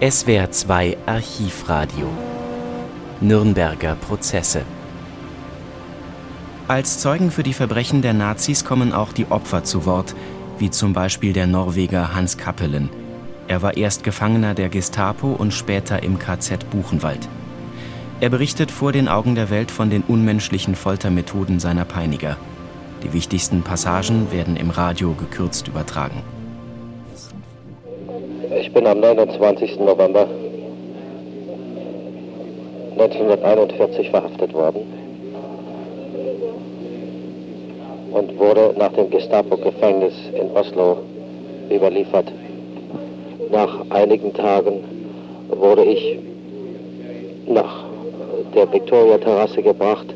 SWR 2 Archivradio Nürnberger Prozesse Als Zeugen für die Verbrechen der Nazis kommen auch die Opfer zu Wort, wie zum Beispiel der Norweger Hans Kappelen. Er war erst Gefangener der Gestapo und später im KZ Buchenwald. Er berichtet vor den Augen der Welt von den unmenschlichen Foltermethoden seiner Peiniger. Die wichtigsten Passagen werden im Radio gekürzt übertragen. Ich bin am 29. November 1941 verhaftet worden und wurde nach dem Gestapo-Gefängnis in Oslo überliefert. Nach einigen Tagen wurde ich nach der Victoria-Terrasse gebracht,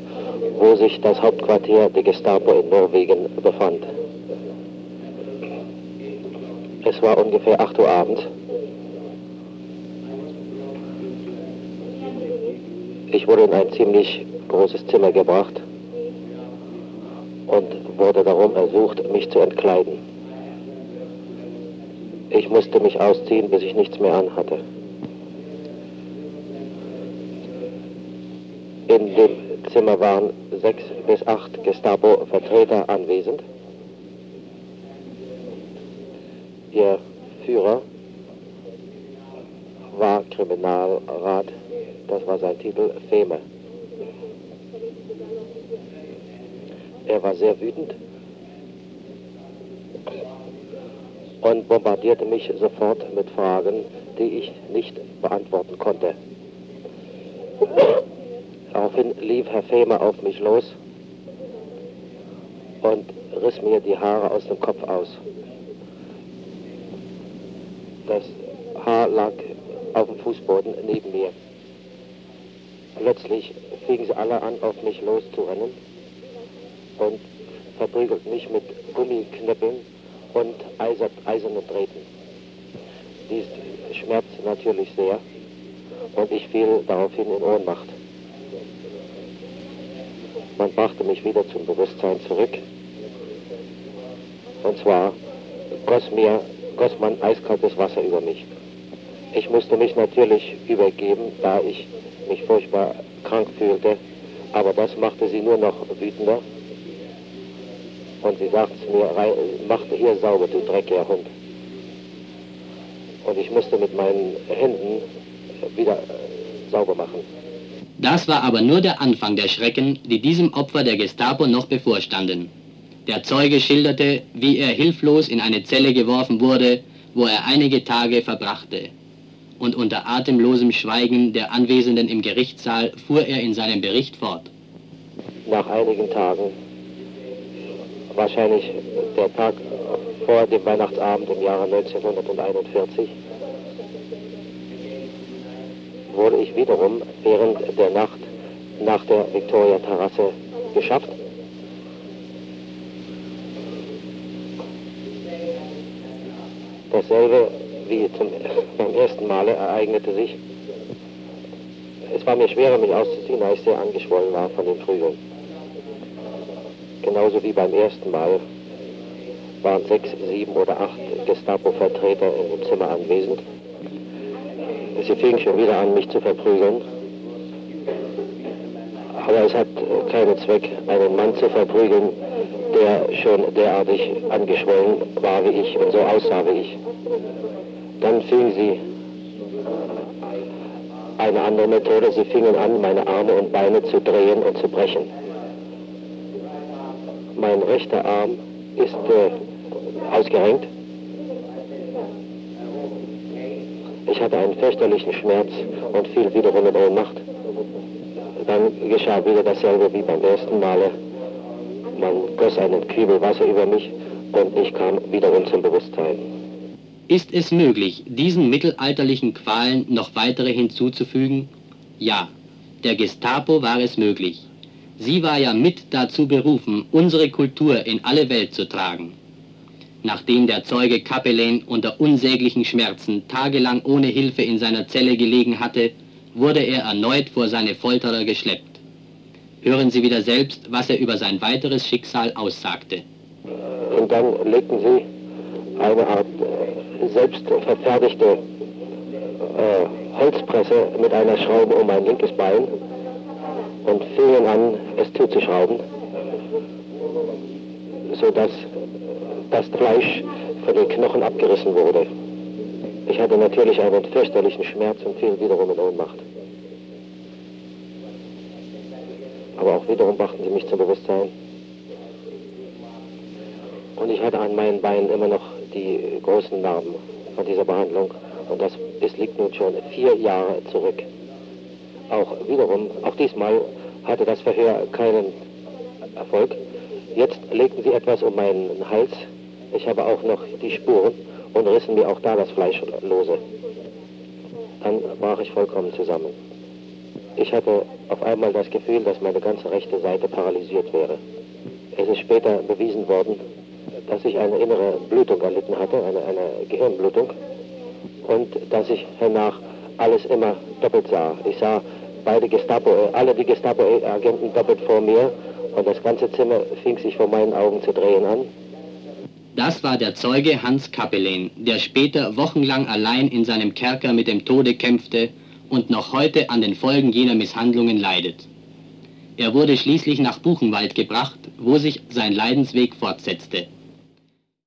wo sich das Hauptquartier der Gestapo in Norwegen befand. Es war ungefähr 8 Uhr abends. Ich wurde in ein ziemlich großes Zimmer gebracht und wurde darum ersucht, mich zu entkleiden. Ich musste mich ausziehen, bis ich nichts mehr anhatte. In dem Zimmer waren sechs bis acht Gestapo-Vertreter anwesend. Ihr Führer war Kriminalrat, das war sein Titel, Fehme. Er war sehr wütend und bombardierte mich sofort mit Fragen, die ich nicht beantworten konnte. Daraufhin lief Herr Fehmer auf mich los und riss mir die Haare aus dem Kopf aus. Das Haar lag auf dem Fußboden neben mir. Plötzlich fingen sie alle an, auf mich loszurennen und verprügelten mich mit Gummiknüppeln und Eiser, eisernen Drähten. Dies schmerzte natürlich sehr und ich fiel daraufhin in Ohnmacht. Man brachte mich wieder zum Bewusstsein zurück. Und zwar goss, mir, goss man eiskaltes Wasser über mich. Ich musste mich natürlich übergeben, da ich mich furchtbar krank fühlte. Aber das machte sie nur noch wütender. Und sie sagte mir, machte hier sauber, du dreckiger Hund. Und ich musste mit meinen Händen wieder äh, sauber machen. Das war aber nur der Anfang der Schrecken, die diesem Opfer der Gestapo noch bevorstanden. Der Zeuge schilderte, wie er hilflos in eine Zelle geworfen wurde, wo er einige Tage verbrachte. Und unter atemlosem Schweigen der Anwesenden im Gerichtssaal fuhr er in seinem Bericht fort. Nach einigen Tagen, wahrscheinlich der Tag vor dem Weihnachtsabend im Jahre 1941, wurde ich wiederum während der Nacht nach der Victoria-Terrasse geschafft. Dasselbe wie zum, beim ersten Male ereignete sich. Es war mir schwerer, mich auszuziehen, da ich sehr angeschwollen war von den Prügeln. Genauso wie beim ersten Mal waren sechs, sieben oder acht Gestapo-Vertreter im Zimmer anwesend. Sie fing schon wieder an, mich zu verprügeln. Aber es hat keinen Zweck, einen Mann zu verprügeln, der schon derartig angeschwollen war wie ich und so aussah wie ich. Dann fing sie eine andere Methode. Sie fingen an, meine Arme und Beine zu drehen und zu brechen. Mein rechter Arm ist äh, ausgerenkt Ich hatte einen fürchterlichen Schmerz und fiel wiederum in Ohnmacht. Dann geschah wieder dasselbe wie beim ersten Male. Goss einen Kübel Wasser über mich und ich kam wiederum zum Bewusstsein. Ist es möglich, diesen mittelalterlichen Qualen noch weitere hinzuzufügen? Ja, der Gestapo war es möglich. Sie war ja mit dazu berufen, unsere Kultur in alle Welt zu tragen. Nachdem der Zeuge Kapelän unter unsäglichen Schmerzen tagelang ohne Hilfe in seiner Zelle gelegen hatte, wurde er erneut vor seine Folterer geschleppt. Hören Sie wieder selbst, was er über sein weiteres Schicksal aussagte. Und dann legten sie eine Art äh, selbst verfertigte äh, Holzpresse mit einer Schraube um mein linkes Bein und fingen an, es zuzuschrauben, sodass das Fleisch von den Knochen abgerissen wurde. Ich hatte natürlich einen fürchterlichen Schmerz und fiel wiederum in Ohnmacht. Aber auch wiederum brachten sie mich zum Bewusstsein. Und ich hatte an meinen Beinen immer noch die großen Narben von dieser Behandlung. Und das es liegt nun schon vier Jahre zurück. Auch wiederum, auch diesmal hatte das Verhör keinen Erfolg. Jetzt legten sie etwas um meinen Hals. Ich habe auch noch die Spuren und rissen mir auch da das Fleisch lose. Dann brach ich vollkommen zusammen. Ich hatte auf einmal das Gefühl, dass meine ganze rechte Seite paralysiert wäre. Es ist später bewiesen worden, dass ich eine innere Blutung erlitten hatte, eine, eine Gehirnblutung, und dass ich hernach alles immer doppelt sah. Ich sah beide Gestapo, äh, alle die Gestapo-Agenten doppelt vor mir und das ganze Zimmer fing sich vor meinen Augen zu drehen an. Das war der Zeuge Hans Kappelin, der später wochenlang allein in seinem Kerker mit dem Tode kämpfte und noch heute an den Folgen jener Misshandlungen leidet. Er wurde schließlich nach Buchenwald gebracht, wo sich sein Leidensweg fortsetzte.